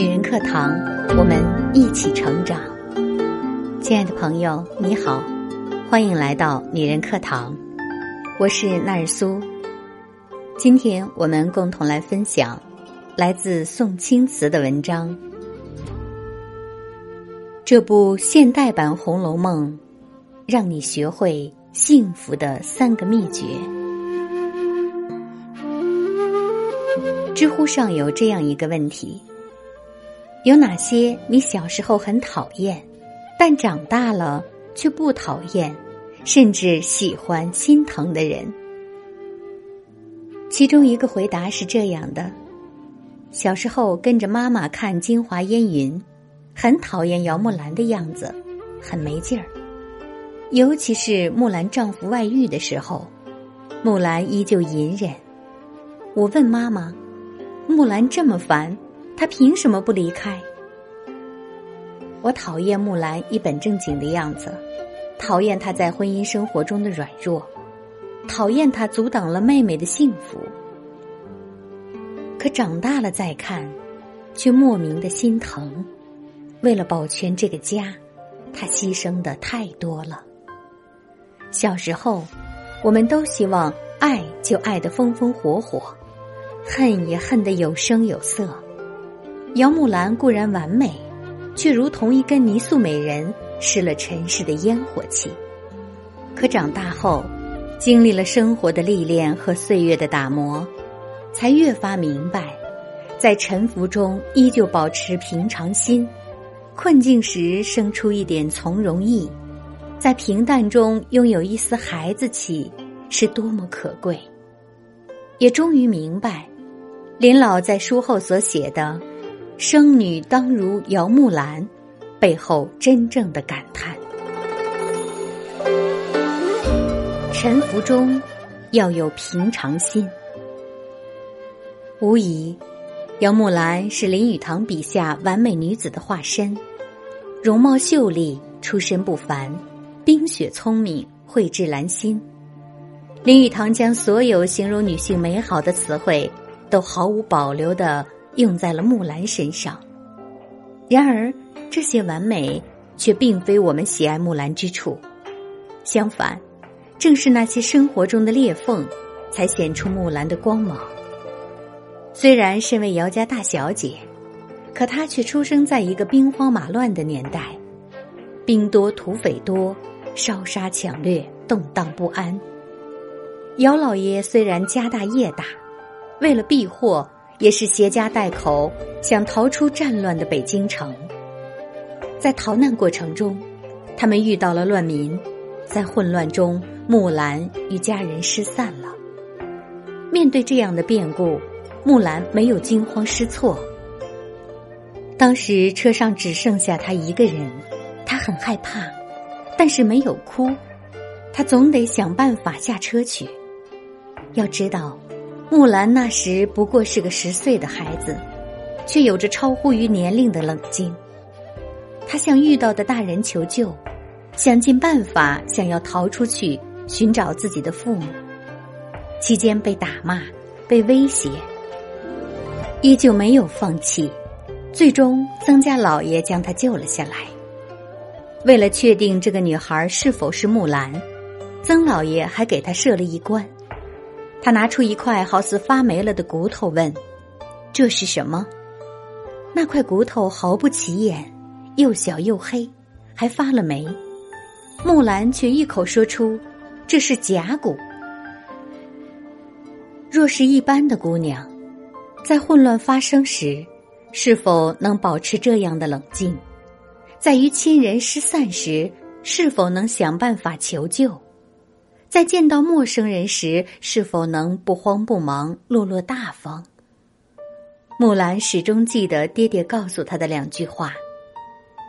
女人课堂，我们一起成长。亲爱的朋友，你好，欢迎来到女人课堂，我是纳尔苏。今天我们共同来分享来自宋青瓷的文章。这部现代版《红楼梦》，让你学会幸福的三个秘诀。知乎上有这样一个问题。有哪些你小时候很讨厌，但长大了却不讨厌，甚至喜欢、心疼的人？其中一个回答是这样的：小时候跟着妈妈看《京华烟云》，很讨厌姚木兰的样子，很没劲儿。尤其是木兰丈夫外遇的时候，木兰依旧隐忍。我问妈妈：“木兰这么烦？”他凭什么不离开？我讨厌木兰一本正经的样子，讨厌她在婚姻生活中的软弱，讨厌她阻挡了妹妹的幸福。可长大了再看，却莫名的心疼。为了保全这个家，他牺牲的太多了。小时候，我们都希望爱就爱得风风火火，恨也恨得有声有色。姚木兰固然完美，却如同一根泥塑美人，失了尘世的烟火气。可长大后，经历了生活的历练和岁月的打磨，才越发明白，在沉浮中依旧保持平常心，困境时生出一点从容意，在平淡中拥有一丝孩子气，是多么可贵。也终于明白，林老在书后所写的。生女当如姚木兰，背后真正的感叹。沉浮中要有平常心。无疑，姚木兰是林语堂笔下完美女子的化身，容貌秀丽，出身不凡，冰雪聪明，蕙质兰心。林语堂将所有形容女性美好的词汇，都毫无保留的。用在了木兰身上，然而这些完美却并非我们喜爱木兰之处。相反，正是那些生活中的裂缝，才显出木兰的光芒。虽然身为姚家大小姐，可她却出生在一个兵荒马乱的年代，兵多土匪多，烧杀抢掠，动荡不安。姚老爷虽然家大业大，为了避祸。也是携家带口想逃出战乱的北京城，在逃难过程中，他们遇到了乱民，在混乱中，木兰与家人失散了。面对这样的变故，木兰没有惊慌失措。当时车上只剩下他一个人，他很害怕，但是没有哭，他总得想办法下车去。要知道。木兰那时不过是个十岁的孩子，却有着超乎于年龄的冷静。他向遇到的大人求救，想尽办法想要逃出去寻找自己的父母。期间被打骂、被威胁，依旧没有放弃。最终，曾家老爷将他救了下来。为了确定这个女孩是否是木兰，曾老爷还给她设了一关。他拿出一块好似发霉了的骨头，问：“这是什么？”那块骨头毫不起眼，又小又黑，还发了霉。木兰却一口说出：“这是甲骨。”若是一般的姑娘，在混乱发生时，是否能保持这样的冷静？在与亲人失散时，是否能想办法求救？在见到陌生人时，是否能不慌不忙、落落大方？木兰始终记得爹爹告诉她的两句话：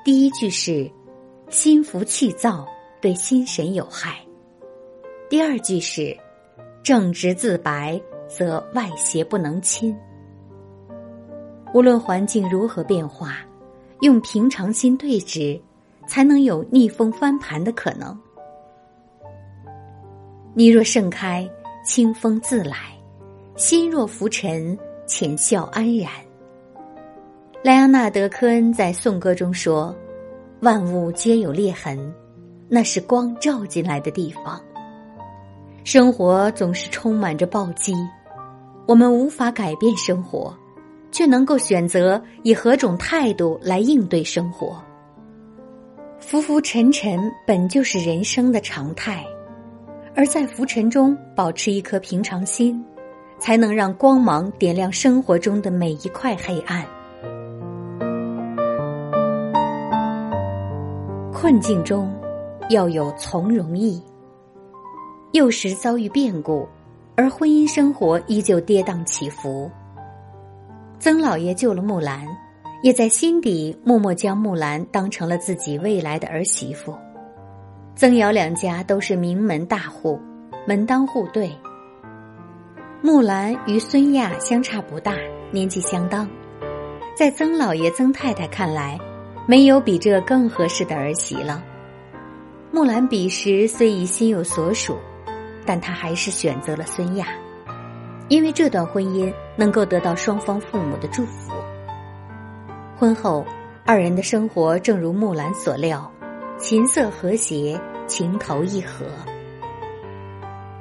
第一句是“心浮气躁对心神有害”；第二句是“正直自白，则外邪不能侵”。无论环境如何变化，用平常心对峙，才能有逆风翻盘的可能。你若盛开，清风自来；心若浮沉，浅笑安然。莱昂纳德·科恩在颂歌中说：“万物皆有裂痕，那是光照进来的地方。生活总是充满着暴击，我们无法改变生活，却能够选择以何种态度来应对生活。浮浮沉沉本就是人生的常态，而在浮尘中保持一颗平常心，才能让光芒点亮生活中的每一块黑暗。”困境中，要有从容意。幼时遭遇变故，而婚姻生活依旧跌宕起伏。曾老爷救了木兰，也在心底默默将木兰当成了自己未来的儿媳妇。曾姚两家都是名门大户，门当户对。木兰与孙亚相差不大，年纪相当，在曾老爷、曾太太看来。没有比这更合适的儿媳了。木兰彼时虽已心有所属，但她还是选择了孙亚，因为这段婚姻能够得到双方父母的祝福。婚后，二人的生活正如木兰所料，琴瑟和谐，情投意合。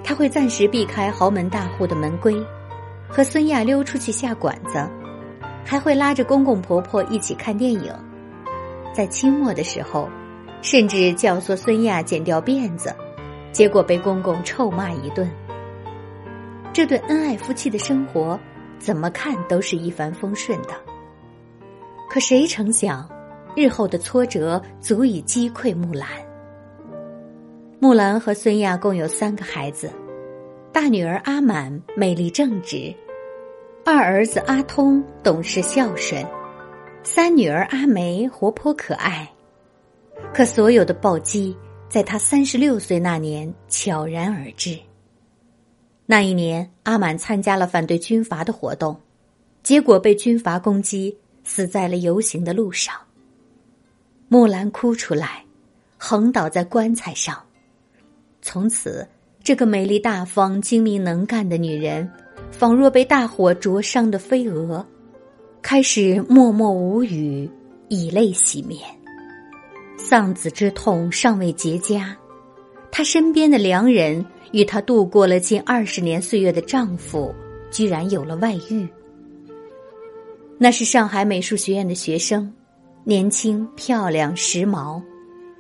他会暂时避开豪门大户的门规，和孙亚溜出去下馆子，还会拉着公公婆婆一起看电影。在清末的时候，甚至教唆孙亚剪掉辫子，结果被公公臭骂一顿。这对恩爱夫妻的生活，怎么看都是一帆风顺的。可谁成想，日后的挫折足以击溃木兰。木兰和孙亚共有三个孩子，大女儿阿满美丽正直，二儿子阿通懂事孝顺。三女儿阿梅活泼可爱，可所有的暴击在她三十六岁那年悄然而至。那一年，阿满参加了反对军阀的活动，结果被军阀攻击，死在了游行的路上。木兰哭出来，横倒在棺材上。从此，这个美丽大方、精明能干的女人，仿若被大火灼伤的飞蛾。开始默默无语，以泪洗面。丧子之痛尚未结痂，她身边的良人与她度过了近二十年岁月的丈夫，居然有了外遇。那是上海美术学院的学生，年轻漂亮时髦，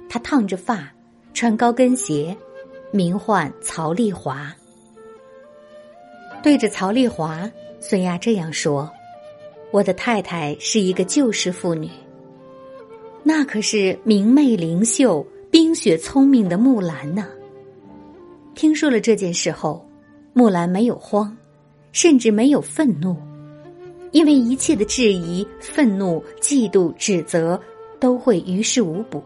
她烫着发，穿高跟鞋，名唤曹丽华。对着曹丽华，孙亚这样说。我的太太是一个旧式妇女，那可是明媚灵秀、冰雪聪明的木兰呢。听说了这件事后，木兰没有慌，甚至没有愤怒，因为一切的质疑、愤怒、嫉妒、指责都会于事无补，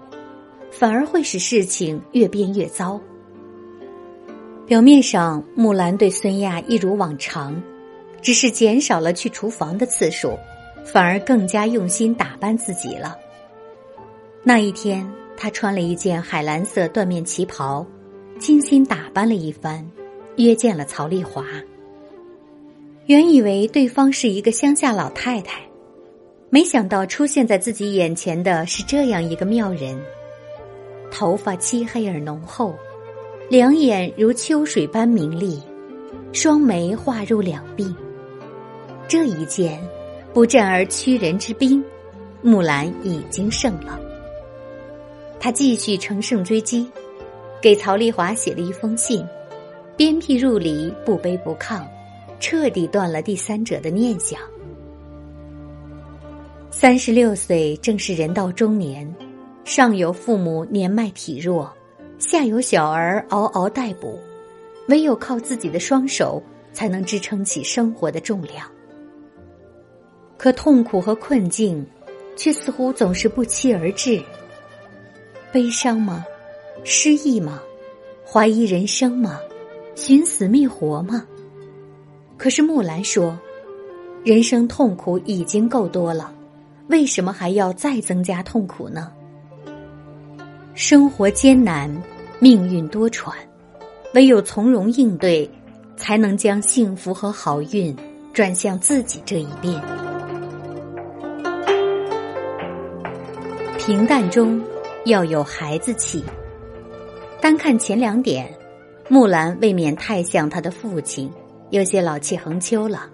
反而会使事情越变越糟。表面上，木兰对孙亚一如往常。只是减少了去厨房的次数，反而更加用心打扮自己了。那一天，她穿了一件海蓝色缎面旗袍，精心打扮了一番，约见了曹丽华。原以为对方是一个乡下老太太，没想到出现在自己眼前的是这样一个妙人。头发漆黑而浓厚，两眼如秋水般明丽，双眉画入两鬓。这一剑，不战而屈人之兵，木兰已经胜了。他继续乘胜追击，给曹丽华写了一封信，鞭辟入里，不卑不亢，彻底断了第三者的念想。三十六岁正是人到中年，上有父母年迈体弱，下有小儿嗷嗷待哺，唯有靠自己的双手，才能支撑起生活的重量。可痛苦和困境，却似乎总是不期而至。悲伤吗？失意吗？怀疑人生吗？寻死觅活吗？可是木兰说：“人生痛苦已经够多了，为什么还要再增加痛苦呢？”生活艰难，命运多舛，唯有从容应对，才能将幸福和好运转向自己这一边。平淡中要有孩子气。单看前两点，木兰未免太像他的父亲，有些老气横秋了。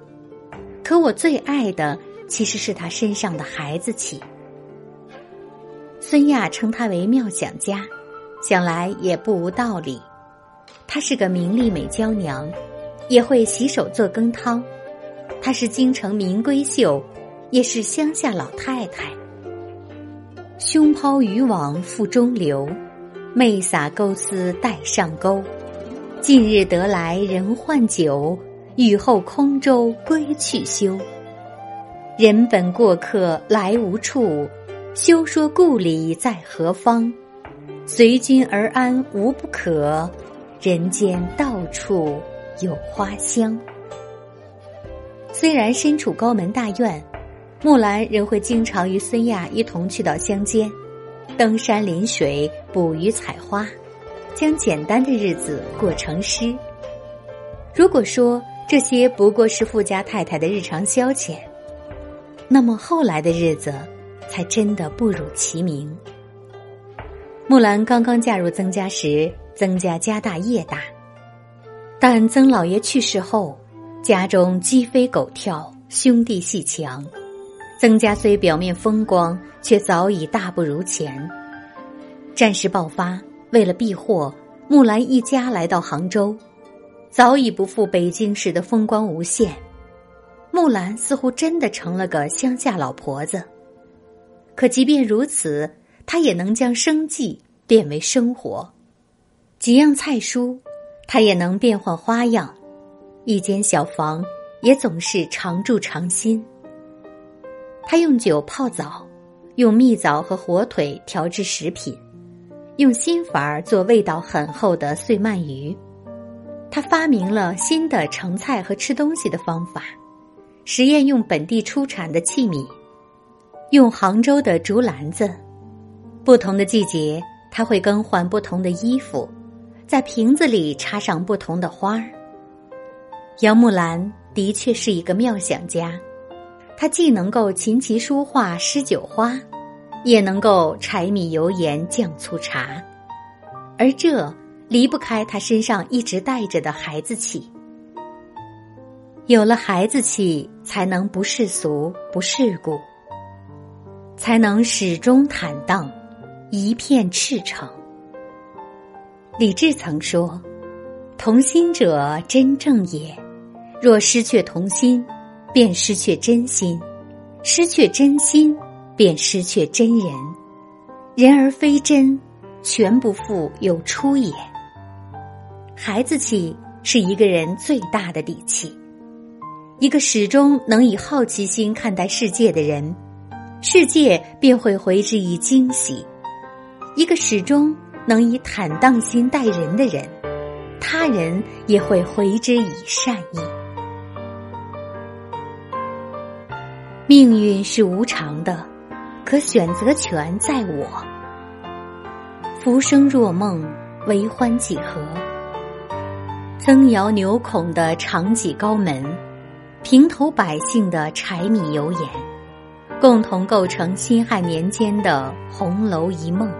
可我最爱的其实是他身上的孩子气。孙亚称他为妙想家，想来也不无道理。她是个名利美娇娘，也会洗手做羹汤。她是京城名闺秀，也是乡下老太太。胸抛渔网腹中流，媚洒钩丝带上钩。近日得来人换酒，雨后空舟归去休。人本过客来无处。休说故里在何方，随君而安无不可。人间到处有花香。虽然身处高门大院，木兰仍会经常与孙亚一同去到乡间，登山临水、捕鱼采花，将简单的日子过成诗。如果说这些不过是富家太太的日常消遣，那么后来的日子。才真的不辱其名。木兰刚刚嫁入曾家时，曾家家大业大，但曾老爷去世后，家中鸡飞狗跳，兄弟戏强。曾家虽表面风光，却早已大不如前。战事爆发，为了避祸，木兰一家来到杭州，早已不复北京时的风光无限。木兰似乎真的成了个乡下老婆子。可即便如此，他也能将生计变为生活。几样菜蔬，他也能变换花样。一间小房，也总是常住常新。他用酒泡澡，用蜜枣和火腿调制食品，用新法儿做味道很厚的碎鳗鱼。他发明了新的盛菜和吃东西的方法，实验用本地出产的器皿。用杭州的竹篮子，不同的季节，他会更换不同的衣服，在瓶子里插上不同的花儿。杨木兰的确是一个妙想家，她既能够琴棋书画诗酒花，也能够柴米油盐酱醋茶，而这离不开她身上一直带着的孩子气。有了孩子气，才能不世俗不世故。才能始终坦荡，一片赤诚。李治曾说：“同心者真正也。若失却同心，便失去真心；失去真心，便失去真人。人而非真，全不复有出也。孩子气是一个人最大的底气。一个始终能以好奇心看待世界的人。”世界便会回之以惊喜。一个始终能以坦荡心待人的人，他人也会回之以善意。命运是无常的，可选择权在我。浮生若梦，为欢几何？曾窑扭孔的长戟高门，平头百姓的柴米油盐。共同构成辛亥年间的红楼一梦。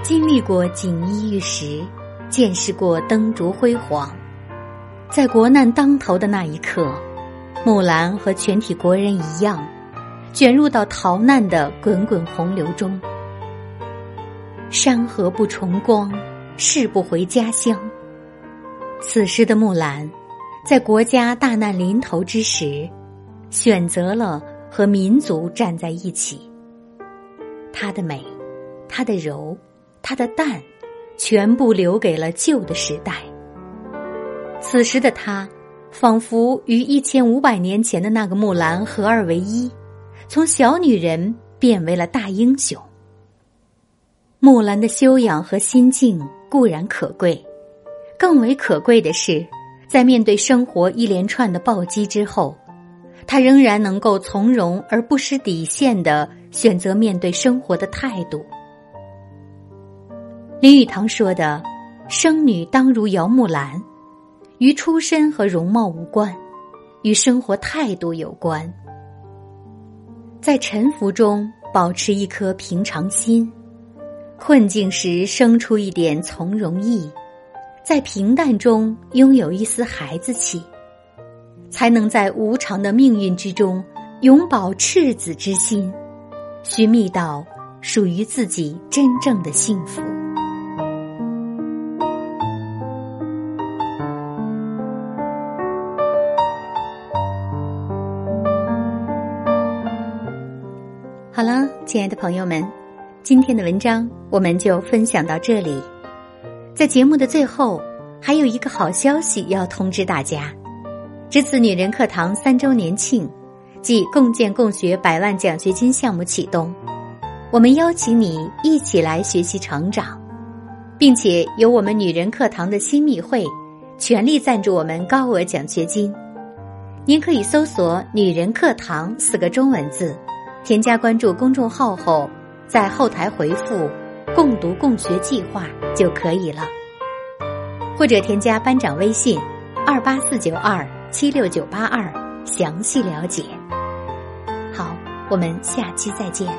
经历过锦衣玉食，见识过灯烛辉煌，在国难当头的那一刻，木兰和全体国人一样，卷入到逃难的滚滚洪流中。山河不重光，誓不回家乡。此时的木兰，在国家大难临头之时，选择了。和民族站在一起，她的美，她的柔，她的淡，全部留给了旧的时代。此时的她，仿佛与一千五百年前的那个木兰合二为一，从小女人变为了大英雄。木兰的修养和心境固然可贵，更为可贵的是，在面对生活一连串的暴击之后。他仍然能够从容而不失底线的选择面对生活的态度。林语堂说的“生女当如姚木兰”，与出身和容貌无关，与生活态度有关。在沉浮中保持一颗平常心，困境时生出一点从容意，在平淡中拥有一丝孩子气，才能在无常的命运之中永葆赤子之心，寻觅到属于自己真正的幸福。好了，亲爱的朋友们，今天的文章我们就分享到这里。在节目的最后，还有一个好消息要通知大家：这次女人课堂三周年庆，即共建共学百万奖学金项目启动，我们邀请你一起来学习成长，并且由我们女人课堂的新密会全力赞助我们高额奖学金。您可以搜索“女人课堂”四个中文字。添加关注公众号后，在后台回复“共读共学计划”就可以了，或者添加班长微信二八四九二七六九八二详细了解。好，我们下期再见。